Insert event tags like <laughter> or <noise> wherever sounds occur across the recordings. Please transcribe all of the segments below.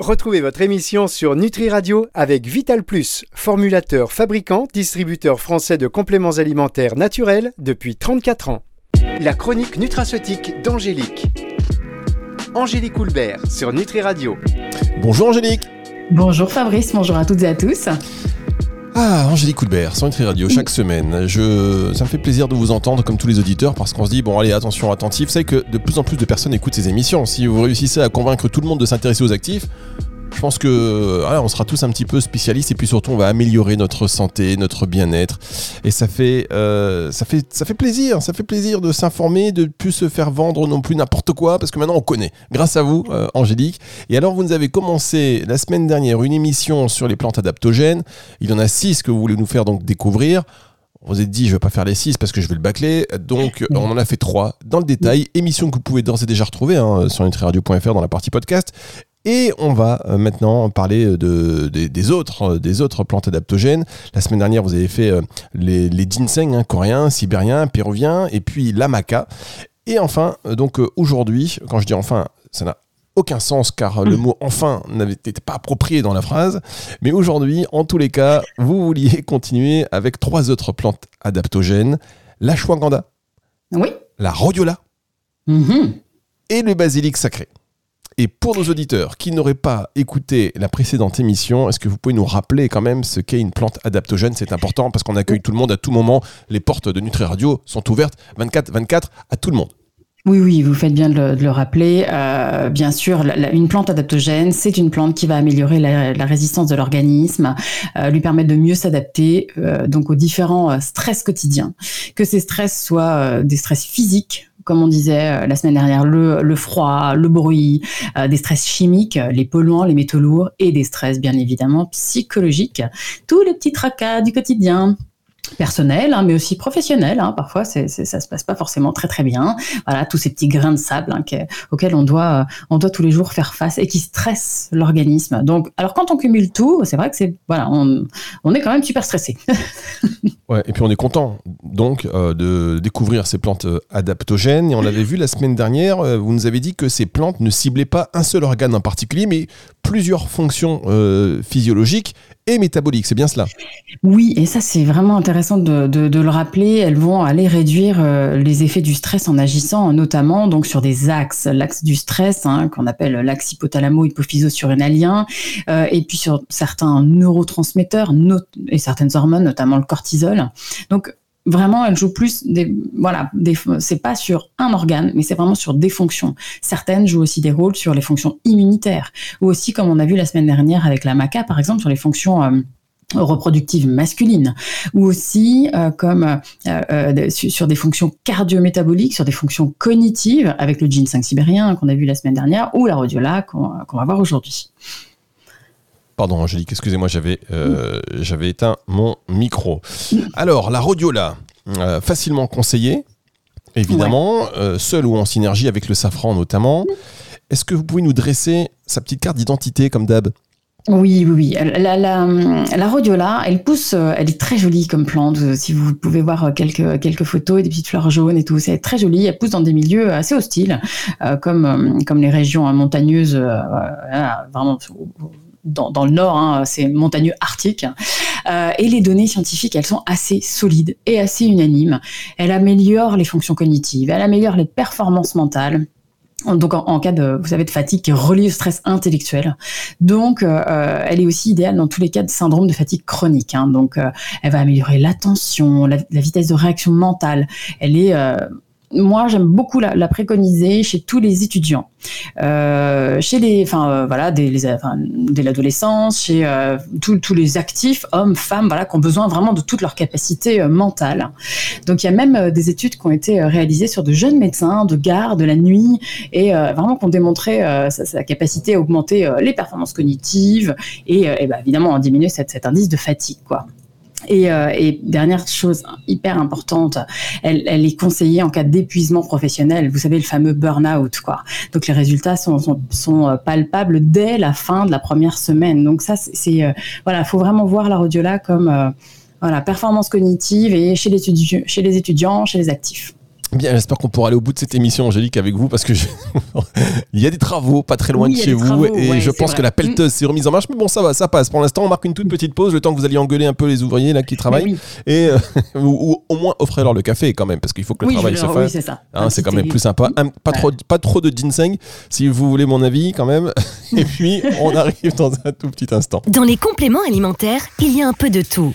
Retrouvez votre émission sur Nutri Radio avec Vital Plus, formulateur, fabricant, distributeur français de compléments alimentaires naturels depuis 34 ans. La chronique nutraceutique d'Angélique. Angélique Houlbert sur Nutri Radio. Bonjour Angélique. Bonjour Fabrice, bonjour à toutes et à tous. Ah, Angélique Coulbert, sur Nutri Radio, chaque semaine. Je, ça me fait plaisir de vous entendre comme tous les auditeurs parce qu'on se dit, bon, allez, attention, attentif. Vous que de plus en plus de personnes écoutent ces émissions. Si vous réussissez à convaincre tout le monde de s'intéresser aux actifs, je pense que voilà, on sera tous un petit peu spécialistes et puis surtout on va améliorer notre santé, notre bien-être et ça fait euh, ça fait ça fait plaisir, ça fait plaisir de s'informer, de plus se faire vendre non plus n'importe quoi parce que maintenant on connaît. Grâce à vous, euh, Angélique. Et alors vous nous avez commencé la semaine dernière une émission sur les plantes adaptogènes. Il y en a six que vous voulez nous faire donc découvrir. On vous êtes dit, je vais pas faire les six parce que je vais le bâcler. Donc, on en a fait trois dans le détail. Émission que vous pouvez d'ores et déjà retrouver hein, sur nutriradio.fr dans la partie podcast. Et on va euh, maintenant parler de, des, autres, euh, des autres plantes adaptogènes. La semaine dernière, vous avez fait euh, les, les ginseng hein, coréens, sibériens, péruviens, et puis la maca. Et enfin, donc aujourd'hui, quand je dis enfin, ça n'a aucun sens car le mot enfin n'était pas approprié dans la phrase. Mais aujourd'hui, en tous les cas, vous vouliez <laughs> continuer avec trois autres plantes adaptogènes la chouanganda, oui. la rhodiola Mhm. et le basilic sacré. Et pour nos auditeurs qui n'auraient pas écouté la précédente émission, est-ce que vous pouvez nous rappeler quand même ce qu'est une plante adaptogène? C'est important parce qu'on accueille tout le monde à tout moment. Les portes de Nutri Radio sont ouvertes 24-24 à tout le monde. Oui, oui, vous faites bien de le, rappeler. Euh, bien sûr, une plante adaptogène, c'est une plante qui va améliorer la, résistance de l'organisme, euh, lui permettre de mieux s'adapter euh, donc aux différents stress quotidiens. Que ces stress soient des stress physiques, comme on disait euh, la semaine dernière, le, froid, le bruit, euh, des stress chimiques, euh, les polluants, les métaux lourds, et des stress bien évidemment psychologiques, tous les petits tracas du quotidien personnel, hein, mais aussi professionnel. Hein. Parfois, c'est, c'est- ça se passe pas forcément très très bien. Voilà, tous ces petits grains de sable hein, que- auxquels on doit, euh, on doit tous les jours faire face et qui stressent l'organisme. Donc, alors quand on cumule tout, c'est vrai que c'est, voilà, on, est quand même super stressé. <laughs> Ouais, et puis on est content donc euh, de découvrir ces plantes euh, adaptogènes. Et on l'avait vu la semaine dernière, vous nous avez dit que ces plantes ne ciblaient pas un seul organe en particulier, mais plusieurs fonctions physiologiques et métaboliques. C'est bien cela Oui, et ça c'est vraiment intéressant de, le rappeler. Elles vont aller réduire euh, les effets du stress en agissant notamment donc sur des axes, l'axe du stress hein, qu'on appelle l'axe hypothalamo-hypophyso-surrénalien, euh, et puis sur certains neurotransmetteurs et certaines hormones, notamment le cortisol. Donc Vraiment, elles jouent plus des, voilà, des, c'est pas sur un organe, mais c'est vraiment sur des fonctions. Certaines jouent aussi des rôles sur les fonctions immunitaires, ou aussi, comme on a vu la semaine dernière avec la maca, par exemple, sur les fonctions euh, reproductives masculines, ou aussi euh, comme euh, euh, sur, des fonctions cardiométaboliques, sur des fonctions cognitives, avec le ginseng sibérien qu'on a vu la semaine dernière, ou la rhodiola qu'on va voir aujourd'hui. Pardon Angélique, excusez-moi, j'avais euh, j'avais éteint mon micro. Alors, la rhodiola, euh, facilement conseillée, évidemment, euh, seule ou en synergie avec le safran notamment. Est-ce que vous pouvez nous dresser sa petite carte d'identité comme d'hab? Oui, oui, oui. La, la, la rhodiola, elle pousse, elle est très jolie comme plante. Si vous pouvez voir quelques, quelques photos et des petites fleurs jaunes et tout, c'est très joli. Elle pousse dans des milieux assez hostiles, euh, comme, comme les régions montagneuses, euh, vraiment dans, dans le nord, hein, c'est montagneux arctique. Euh, et les données scientifiques, elles sont assez solides et assez unanimes. Elle améliore les fonctions cognitives, elle améliore les performances mentales. Donc en, en cas de, vous savez, de fatigue qui relie au stress intellectuel. Donc euh, elle est aussi idéale dans tous les cas de syndrome de fatigue chronique. hein. Donc euh, elle va améliorer l'attention, la, la vitesse de réaction mentale. Elle est euh, moi, j'aime beaucoup la, préconiser chez tous les étudiants, euh, chez les, enfin euh, voilà, dès, l'adolescence, chez euh, tous les actifs, hommes, femmes, voilà, qui ont besoin vraiment de toutes leurs capacités euh, mentales. Donc il y a même des études qui ont été réalisées sur de jeunes médecins de garde, de la nuit, et vraiment qui ont démontré sa, capacité à augmenter les performances cognitives et, bah, évidemment à diminuer cet indice de fatigue, quoi. Et, euh, et dernière chose hyper importante, elle, elle est conseillée en cas d'épuisement professionnel. Vous savez le fameux burn-out, quoi. Donc les résultats sont, sont, sont euh, palpables dès la fin de la première semaine. Donc ça, c'est- euh, voilà, faut vraiment voir la rhodiola comme euh, voilà performance cognitive et chez les, chez les étudiants, chez les actifs. Bien, j'espère qu'on pourra aller au bout de cette émission, Angélique, avec vous, parce que <laughs> il y a des travaux pas très loin de chez vous, et je pense que la pelleteuse mm. s'est remise en marche. Mais bon, ça va, ça passe. Pour l'instant, on marque une toute petite pause, le temps que vous alliez engueuler un peu les ouvriers là qui travaillent, et euh, <laughs> ou, au moins offrez-leur le café quand même, parce qu'il faut que le travail se fasse. c'est hein, quand même plus sympa. pas trop, pas trop de ginseng, si vous voulez mon avis, quand même. <laughs> et puis, on arrive dans un tout petit instant. Dans les compléments alimentaires, il y a un peu de tout.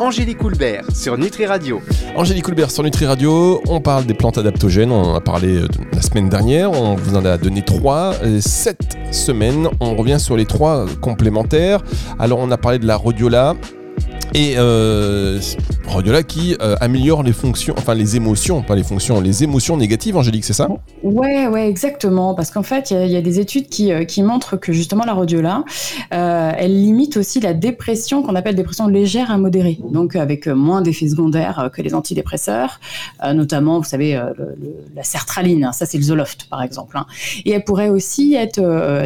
Angélique Coulbert sur Nutri Radio. Angélique Coulbert sur Nutri Radio, on parle des plantes adaptogènes, on en a parlé euh, la semaine dernière, on vous en a donné trois. Cette semaine, on revient sur les trois complémentaires. Alors on a parlé de la rhodiola, et euh, Rhodiola qui euh, améliore les fonctions, enfin les émotions, pas les fonctions, les émotions négatives, Angélique, c'est ça? Ouais, ouais, exactement. Parce qu'en fait, il y, a des études qui, euh, qui, montrent que justement la rhodiola, euh, elle limite aussi la dépression qu'on appelle dépression légère à modérée. Donc avec moins d'effets secondaires que les antidépresseurs, notamment, vous savez, la sertraline, hein, ça c'est le Zoloft par exemple. Hein. Et elle pourrait aussi être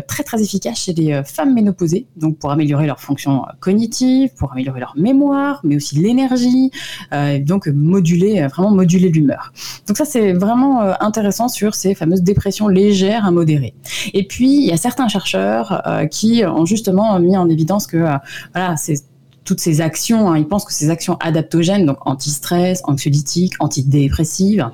très très efficace chez les femmes ménopausées, donc pour améliorer leur fonction cognitive, pour améliorer leur mémoire mais aussi l'énergie, euh, donc moduler, euh, vraiment moduler l'humeur. Donc ça, c'est vraiment euh, intéressant sur ces fameuses dépressions légères à modérées. Et puis, il y a certains chercheurs qui ont justement mis en évidence que voilà, c'est toutes ces actions, hein, ils pensent que ces actions adaptogènes, donc anti-stress, anxiolytiques, antidépressives,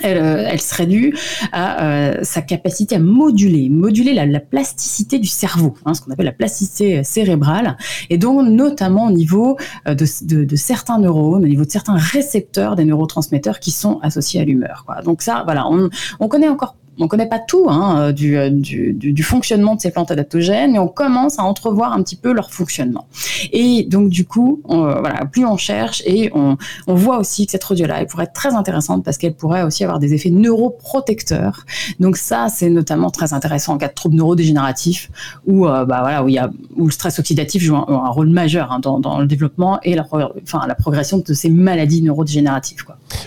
elle, euh, elle, serait due à euh, sa capacité à moduler, moduler la, plasticité du cerveau, hein, ce qu'on appelle la plasticité cérébrale, et donc notamment au niveau euh, de, certains neurones, au niveau de certains récepteurs des neurotransmetteurs qui sont associés à l'humeur. Donc ça, voilà, on, on connaît encore on ne connaît pas tout hein, euh, euh, du, fonctionnement de ces plantes adaptogènes, mais on commence à entrevoir un petit peu leur fonctionnement. Et donc du coup, euh, voilà, plus on cherche et on, voit aussi que cette elle pourrait être très intéressante parce qu'elle pourrait aussi avoir des effets neuroprotecteurs. Donc ça, c'est notamment très intéressant en cas de troubles neurodégénératifs où, bah, voilà, où, a, où le stress oxydatif joue un, rôle majeur hein, dans, le développement et la, enfin, la progression de ces maladies neurodégénératives.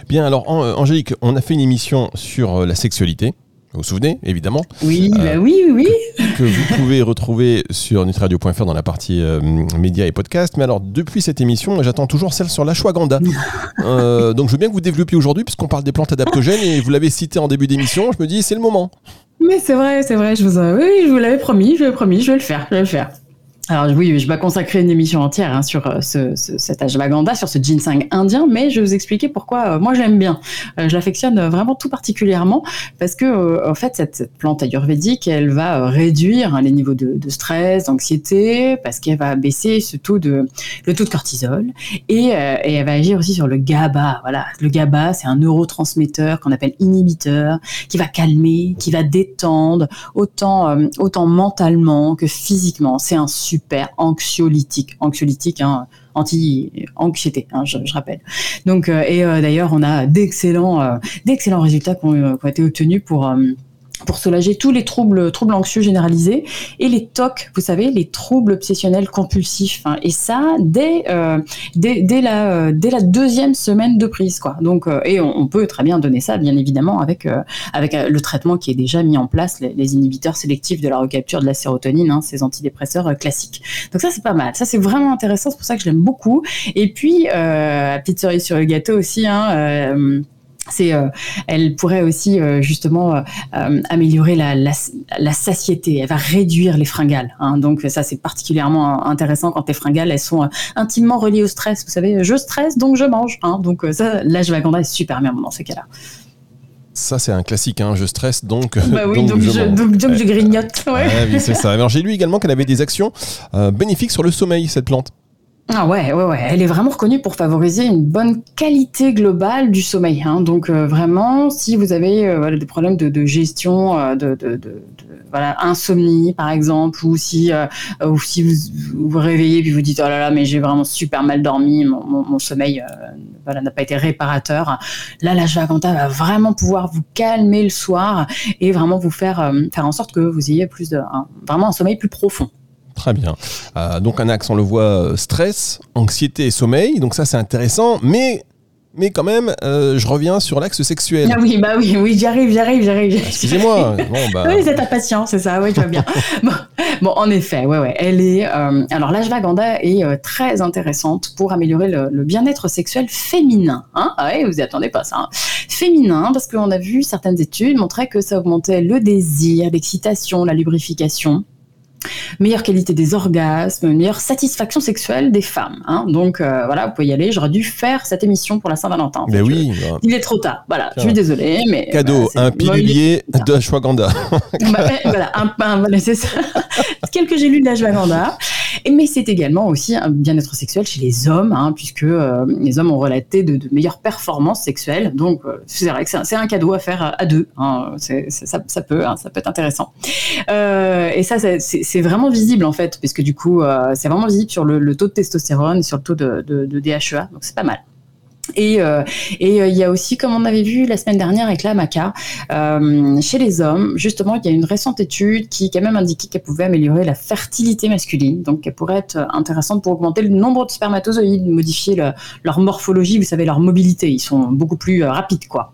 Bien, alors Angélique, on a fait une émission sur la sexualité. Vous vous souvenez, évidemment Oui, bah euh, oui, oui. Que vous pouvez retrouver sur nutradio.fr dans la partie euh, médias et podcasts. Mais alors, depuis cette émission, j'attends toujours celle sur l'ashwagandha. <laughs> euh, donc, je veux bien que vous développiez aujourd'hui, puisqu'on parle des plantes adaptogènes et vous l'avez cité en début d'émission. Je me dis, c'est le moment. Mais c'est vrai, c'est vrai. Je vous, oui, je vous l'avais promis, je l'avais promis, je vais le faire, je vais le faire. Alors oui, je vais consacrer une émission entière hein, sur euh, ce, ce, cet ashwagandha, sur ce ginseng indien, mais je vais vous expliquer pourquoi euh, moi j'aime bien. Euh, je l'affectionne vraiment tout particulièrement parce que en fait cette, plante ayurvédique, elle va réduire hein, les niveaux de, stress, d'anxiété, parce qu'elle va baisser ce taux de le taux de cortisol et, elle va agir aussi sur le GABA. Voilà, le GABA, c'est un neurotransmetteur qu'on appelle inhibiteur, qui va calmer, qui va détendre autant autant mentalement que physiquement. C'est un super anxiolytique, anxiolytique, hein, anti-anxiété, hein, je, rappelle. Donc, euh, et euh, d'ailleurs, on a d'excellents, euh, d'excellents résultats qui ont, été obtenus pour pour soulager tous les troubles, troubles anxieux généralisés et les TOC, vous savez, les troubles obsessionnels compulsifs. Hein. et ça, dès, euh, dès, dès, la, euh, dès la deuxième semaine de prise. Quoi. Donc, euh, et on, peut très bien donner ça, bien évidemment, avec, avec le traitement qui est déjà mis en place, les, inhibiteurs sélectifs de la recapture de la sérotonine, hein, ces antidépresseurs classiques. Donc ça, c'est pas mal. Ça, c'est vraiment intéressant. C'est pour ça que je l'aime beaucoup. Et puis, petite cerise sur le gâteau aussi, hein, c'est, euh, elle pourrait aussi euh, justement euh, améliorer la, la, la, satiété. Elle va réduire les fringales. Hein. donc ça c'est particulièrement intéressant quand les fringales elles sont intimement reliées au stress. Vous savez, je stresse donc je mange. Hein. donc ça, l'ashwagandha est super bien dans ces cas-là. Ça, c'est un classique, hein. je stresse, donc, bah <laughs> oui, donc, je, donc, je, grignote. Ouais. oui, c'est ça. <laughs> Alors, j'ai lu également qu'elle avait des actions bénéfiques sur le sommeil, cette plante. Ah ouais, ouais, ouais. Elle est vraiment reconnue pour favoriser une bonne qualité globale du sommeil. Hein. Donc euh, vraiment, si vous avez euh, voilà, des problèmes de, de gestion, euh, de, de, de, voilà, insomnie par exemple, ou si, ou si vous, vous réveillez puis vous dites oh là là, mais j'ai vraiment super mal dormi, mon, mon, mon sommeil n'a pas été réparateur. Là, l'ashwagandha va vraiment pouvoir vous calmer le soir et vraiment vous faire faire en sorte que vous ayez plus de vraiment un sommeil plus profond. Très bien. donc un axe, on le voit, stress, anxiété et sommeil. Donc ça, c'est intéressant. Mais mais quand même, euh, je reviens sur l'axe sexuel. Ah oui, bah oui, oui, j'arrive, j'arrive, j'arrive. Excusez-moi. <laughs> bah... Oui, c'est ta patience, c'est ça, oui, tu vois bien. <laughs> bon, en effet, ouais, ouais, elle est. Euh, alors, l'ashwagandha est euh, très intéressante pour améliorer le, bien-être sexuel féminin. Hein ah oui, vous y attendez pas ça. Hein. Féminin, parce qu'on a vu certaines études montrer que ça augmentait le désir, l'excitation, la lubrification meilleure qualité des orgasmes, meilleure satisfaction sexuelle des femmes. Hein. Donc euh, voilà, vous pouvez y aller. J'aurais dû faire cette émission pour la Saint-Valentin. Mais oui. Bah. Il est trop tard. Voilà, je suis désolée, mais cadeau, un pilulier de ashwagandha. bah, voilà, un, c'est ça. <laughs> Quelques j'ai lu de l'ashwagandha. Mais c'est également aussi un bien-être sexuel chez les hommes, hein, puisque euh, les hommes ont relaté de, meilleures performances sexuelles. Donc, euh, c'est vrai que c'est un, cadeau à faire à, deux. Hein. ça, peut, hein, ça peut être intéressant. Euh, et ça, c'est vraiment visible en fait, puisque du coup, c'est vraiment visible sur le, taux de testostérone sur le taux de, de DHEA. Donc, c'est pas mal. Et euh, et euh, il y a aussi, comme on avait vu la semaine dernière avec la maca, euh, chez les hommes, justement, il y a une récente étude qui, a même indiqué qu'elle pouvait améliorer la fertilité masculine. Donc, elle pourrait être intéressante pour augmenter le nombre de spermatozoïdes, modifier leur morphologie, vous savez, leur mobilité. Ils sont beaucoup plus rapides, quoi.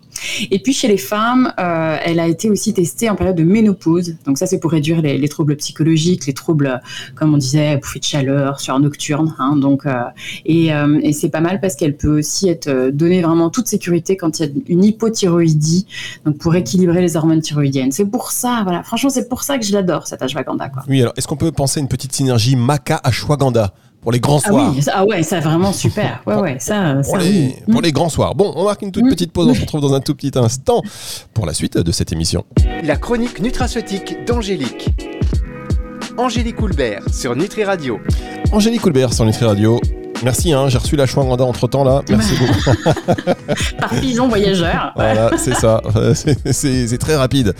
Et puis chez les femmes, euh, elle a été aussi testée en période de ménopause. Donc ça, c'est pour réduire les, troubles psychologiques, les troubles, comme on disait, bouffées de chaleur, sueur nocturne. Hein, donc, euh, et, euh, et c'est pas mal parce qu'elle peut aussi être donnée vraiment toute sécurité quand il y a une hypothyroïdie, donc pour équilibrer les hormones thyroïdiennes. C'est pour ça, voilà. Franchement, c'est pour ça que je l'adore cette ashwagandha. Oui, alors est-ce qu'on peut penser à une petite synergie maca ashwagandha pour les grands soirs. Ah, oui, ah ouais, ça vraiment super. <laughs> Ouais, ouais, ça, pour, les, pour les grands soirs. Bon, on marque une toute mm. petite pause. On se <laughs> retrouve dans un tout petit instant pour la suite de cette émission. La chronique nutraceutique d'Angélique. Angélique Coulbert sur Nutri Radio. Angélique Coulbert sur Nutri Radio. Merci, hein, j'ai reçu la chouanganda entre temps là. Merci beaucoup. <laughs> Par pigeon voyageur. Voilà, c'est ça. C'est très rapide.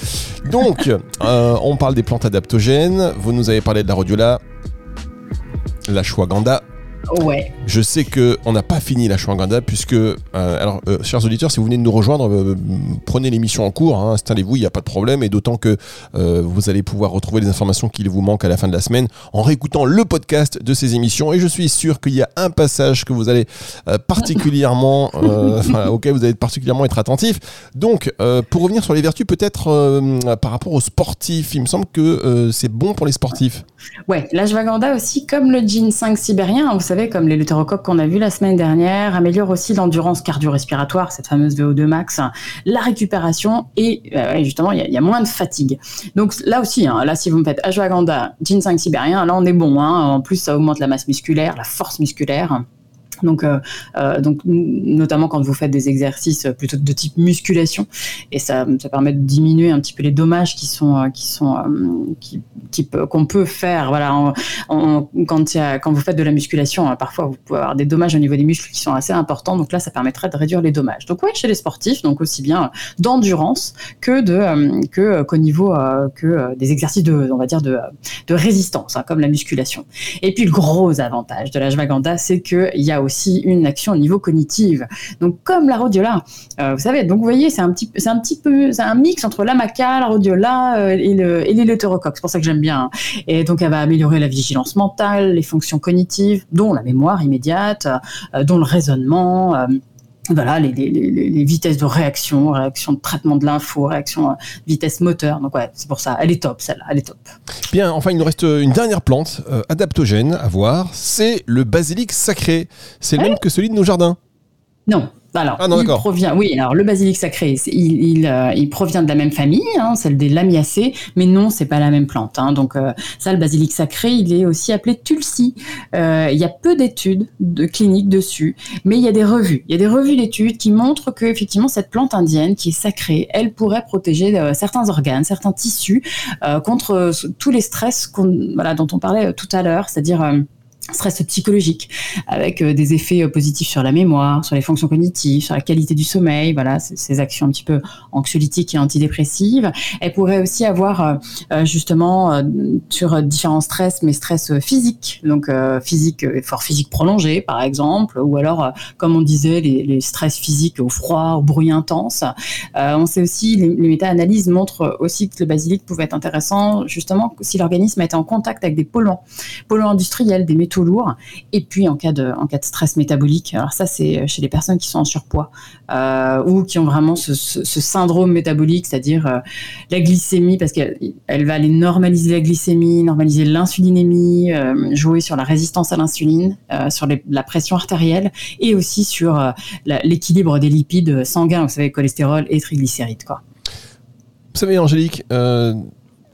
Donc, euh, on parle des plantes adaptogènes. Vous nous avez parlé de la rhodiola la Shwaganda Ouais. Je sais que on n'a pas fini la Shwanganda puisque, euh, alors, euh, chers auditeurs, si vous venez de nous rejoindre, euh, prenez l'émission en cours, hein, installez-vous, il n'y a pas de problème, et d'autant que vous allez pouvoir retrouver les informations qu'il vous manque à la fin de la semaine en réécoutant le podcast de ces émissions. Et je suis sûr qu'il y a un passage que vous allez particulièrement, <laughs> auquel vous allez particulièrement être attentif. Donc, pour revenir sur les vertus, peut-être par rapport aux sportifs, il me semble que c'est bon pour les sportifs. Ouais, la Shwaganda aussi, comme le ginseng sibérien, vous savez comme les lutérocoques qu'on a vu la semaine dernière, améliore aussi l'endurance cardio-respiratoire, cette fameuse VO2 max, la récupération et euh, justement, il y, a moins de fatigue. Donc là aussi, hein, là si vous me faites ashwagandha, ginseng sibérien, là on est bon. Hein. En plus, ça augmente la masse musculaire, la force musculaire. Donc, euh, euh, donc, notamment quand vous faites des exercices plutôt de type musculation, et ça, ça permet de diminuer un petit peu les dommages qui sont, euh, qui sont, qui, qu'on peut faire. Voilà, quand, quand vous faites de la musculation, parfois vous pouvez avoir des dommages au niveau des muscles qui sont assez importants. Donc là, ça permettrait de réduire les dommages. Donc oui, chez les sportifs, donc aussi bien d'endurance que de que qu'au niveau que des exercices de, on va dire de, de résistance, hein, comme la musculation. Et puis le gros avantage de la Jvaganda, c'est qu'il y a aussi une action au niveau cognitif. Donc comme la rhodiola, euh, vous savez, donc vous voyez, c'est un petit, peu, c'est un mix entre la maca, la rhodiola euh, et, le, C'est pour ça que j'aime bien. Et donc elle va améliorer la vigilance mentale, les fonctions cognitives, dont la mémoire immédiate, euh, dont le raisonnement voilà les, les, les, vitesses de réaction, réaction de traitement de l'info, réaction euh, vitesse moteur. Donc ouais, c'est pour ça, elle est top celle-là, elle est top. Bien, enfin il nous reste une dernière plante euh, adaptogène à voir, c'est le basilic sacré. C'est le même que celui de nos jardins? Non, alors, ah il provient, oui, alors le basilic sacré, il, euh, il, provient de la même famille, hein, celle des lamiacées, mais non, c'est pas la même plante. Hein, donc euh, ça, le basilic sacré, il est aussi appelé tulsi. Euh, il y a peu d'études de cliniques dessus, mais il y a des revues. Il y a des revues d'études qui montrent que effectivement cette plante indienne qui est sacrée, elle pourrait protéger certains organes, certains tissus contre tous les stress voilà, dont on parlait tout à l'heure, c'est-à-dire stress psychologique avec euh, des effets euh, positifs sur la mémoire, sur les fonctions cognitives, sur la qualité du sommeil, voilà, ces actions un petit peu anxiolytiques et antidépressives. Elle pourrait aussi avoir euh, justement sur différents stress, mais stress physiques, donc physique, effort physique prolongé par exemple, ou alors comme on disait les, les, stress physiques au froid, au bruit intense. on sait aussi, les, les méta-analyses montrent aussi que le basilic pouvait être intéressant justement si l'organisme était en contact avec des polluants, polluants industriels, des métaux lourd. Et puis en cas de, en cas de stress métabolique, alors ça c'est chez les personnes qui sont en surpoids euh, ou qui ont vraiment ce, syndrome métabolique, c'est-à-dire euh, la glycémie, parce qu'elle elle va aller normaliser la glycémie, normaliser l'insulinémie, euh, jouer sur la résistance à l'insuline, sur la pression artérielle et aussi sur l'équilibre des lipides sanguins, vous savez, cholestérol et triglycérides. Quoi. Vous savez, Angélique,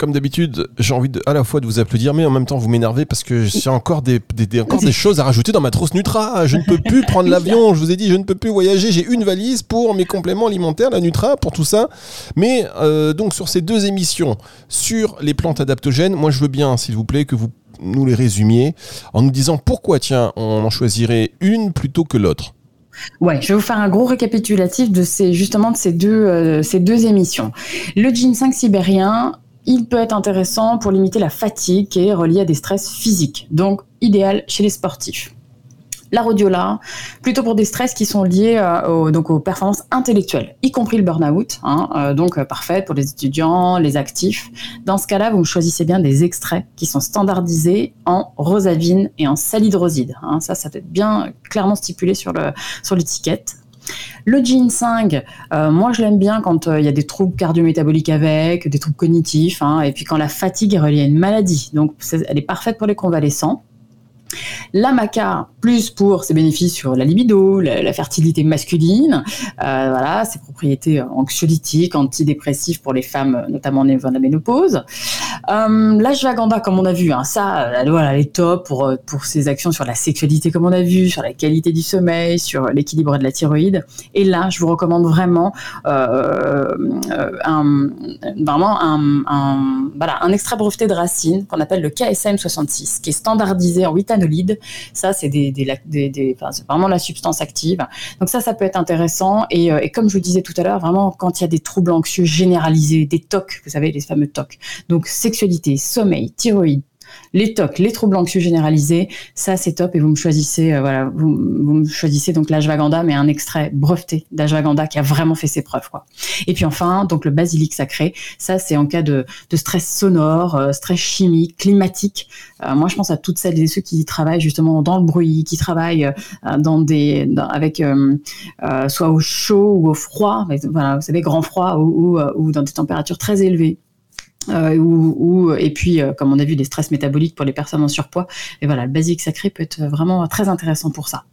comme d'habitude, j'ai envie à la fois de vous applaudir, mais en même temps vous m'énervez parce que j'ai encore des, encore des choses à rajouter dans ma trousse Nutra. Je ne peux plus prendre l'avion. Je vous ai dit, je ne peux plus voyager. J'ai une valise pour mes compléments alimentaires, la Nutra, pour tout ça. Mais euh, donc sur ces deux émissions sur les plantes adaptogènes, moi je veux bien, s'il vous plaît, que vous nous les résumiez en nous disant pourquoi, tiens, on en choisirait une plutôt que l'autre. Ouais, je vais vous faire un gros récapitulatif de ces justement de ces deux euh, ces deux émissions. Le ginseng sibérien, il peut être intéressant pour limiter la fatigue qui est reliée à des stress physiques, donc idéal chez les sportifs. La rhodiola, plutôt pour des stress qui sont liés euh, donc aux performances intellectuelles, y compris le burn-out, hein, euh, donc euh, parfait pour les étudiants, les actifs. Dans ce cas-là, vous choisissez bien des extraits qui sont standardisés en rosavine et en salidroside. Hein. ça, ça doit être bien clairement stipulé sur l'étiquette. Le ginseng, euh, moi je l'aime bien quand euh, il y a des troubles cardiométaboliques avec, des troubles cognitifs, hein, et puis quand la fatigue est reliée à une maladie. Donc elle est parfaite pour les convalescents. La maca, plus pour ses bénéfices sur la libido, la, fertilité masculine, euh, voilà, ses propriétés anxiolytiques, antidépressives pour les femmes, notamment en de la ménopause. Euh, comme on a vu, hein, ça, voilà, elle est top pour, euh, pour ses actions sur la sexualité, comme on a vu, sur la qualité du sommeil, sur l'équilibre de la thyroïde. Et là, je vous recommande vraiment euh, un, vraiment un, voilà, un extrait breveté de racine qu'on appelle le KSM 66, qui est standardisé en 8 ça, c'est des, vraiment la substance active. Donc ça, ça peut être intéressant. Et, euh, comme je vous disais tout à l'heure, vraiment quand il y a des troubles anxieux généralisés, des TOC, vous savez, les fameux TOC. Donc sexualité, sommeil, thyroïde, les TOC, les troubles anxieux généralisés, ça c'est top et vous me choisissez, euh, voilà, vous, choisissez donc l'ashwagandha, mais un extrait breveté d'ashwagandha qui a vraiment fait ses preuves, quoi. Et puis enfin, donc le basilic sacré, ça c'est en cas de, stress sonore, euh, stress chimique, climatique. Euh, moi je pense à toutes celles et ceux qui travaillent justement dans le bruit, qui travaillent dans des, avec soit au chaud ou au froid, vous savez grand froid ou dans des températures très élevées euh, ou, et puis, euh, comme on a vu, des stress métaboliques pour les personnes en surpoids. Et voilà, le basique sacré peut être vraiment très intéressant pour ça.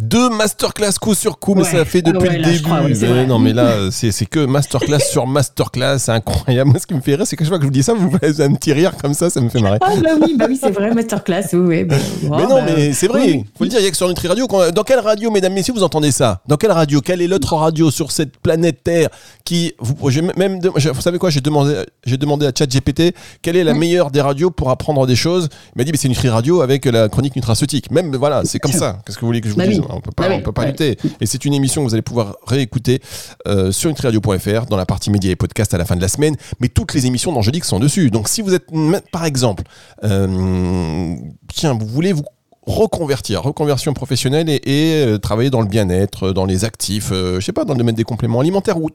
Deux masterclass coup sur coup, mais ça fait ah depuis le début. non, mais là, c'est que masterclass <laughs> sur masterclass, c'est incroyable. Moi, ce qui me fait rire, c'est que chaque fois que je vous dis ça, vous faites un petit rire comme ça, ça me fait marrer. Ah, bah oui, bah oui c'est vrai, masterclass, oui. Bah, <laughs> mais non, bah, mais c'est vrai, il faut le dire, il y a que sur Nutri Radio. Dans quelle radio, mesdames, messieurs, vous entendez ça? Dans quelle radio? Quelle est l'autre radio sur cette planète Terre qui. Vous, même, vous savez quoi? J'ai demandé, demandé à ChatGPT quelle est la meilleure des radios pour apprendre des choses. Il m'a dit, mais c'est Nutri Radio avec la chronique nutraceutique. Même, voilà, c'est comme <laughs> ça. Qu'est-ce que vous voulez que je vous dise on peut pas, bah peut pas lutter. Et c'est une émission que vous allez pouvoir réécouter euh, sur nutriradio.fr dans la partie médias et podcast à la fin de la semaine. Mais toutes les émissions d'Angélique sont dessus. Donc si vous êtes, par exemple, euh, tiens, vous voulez vous reconvertir, reconversion professionnelle et, euh, travailler dans le bien-être, dans les actifs, je sais pas, dans le domaine des compléments alimentaires ou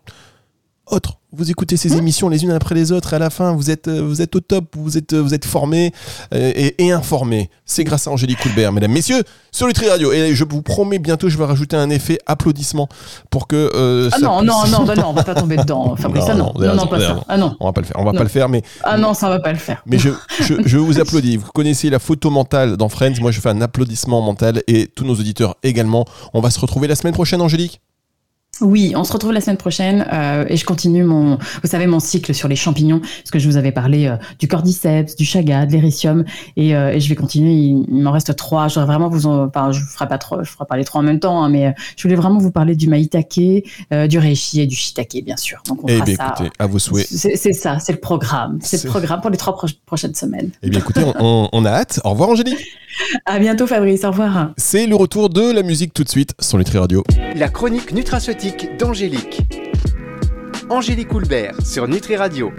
autre. Vous écoutez ces mmh. émissions les unes après les autres et à la fin vous êtes, euh, vous êtes au top, vous êtes, vous êtes formé euh, et, informé. C'est grâce à Angélique Coulbert, mesdames, messieurs, sur Nutri Radio. Et je vous promets bientôt, je vais rajouter un effet applaudissement pour que. Euh, ah non, non, non, bah non, on va pas tomber dedans, <laughs> Fabrice. Non, non, non, non, pas ça. Ah non. On va pas le faire. On va pas le faire, mais. Ah non, ça va pas le faire. Mais je, je, je vous applaudis. Vous connaissez la photo mentale dans Friends. Moi, je fais un applaudissement mental et tous nos auditeurs également. On va se retrouver la semaine prochaine, Angélique. Oui, on se retrouve la semaine prochaine euh, et je continue mon, vous savez, mon cycle sur les champignons, parce que je vous avais parlé euh, du cordyceps, du chaga, de l'éricium, et, euh, et, je vais continuer. Il, m'en reste trois. Je voudrais vraiment vous en, enfin, je ferai pas trop, je ferai pas les trois en même temps, hein, mais je voulais vraiment vous parler du maïtake, du reishi et du shiitake, bien sûr. Donc on eh bien, ça. Écoutez, à vos souhaits. C'est ça, c'est le programme, c'est le programme pour les trois prochaines semaines. Eh bien, écoutez, on, on a hâte. Au revoir, Angélique. <laughs> À bientôt, Fabrice. Au revoir. C'est le retour de la musique tout de suite sur Nutri Radio. La chronique nutraceutique d'Angélique. Angélique Houlbert sur Nutri Radio.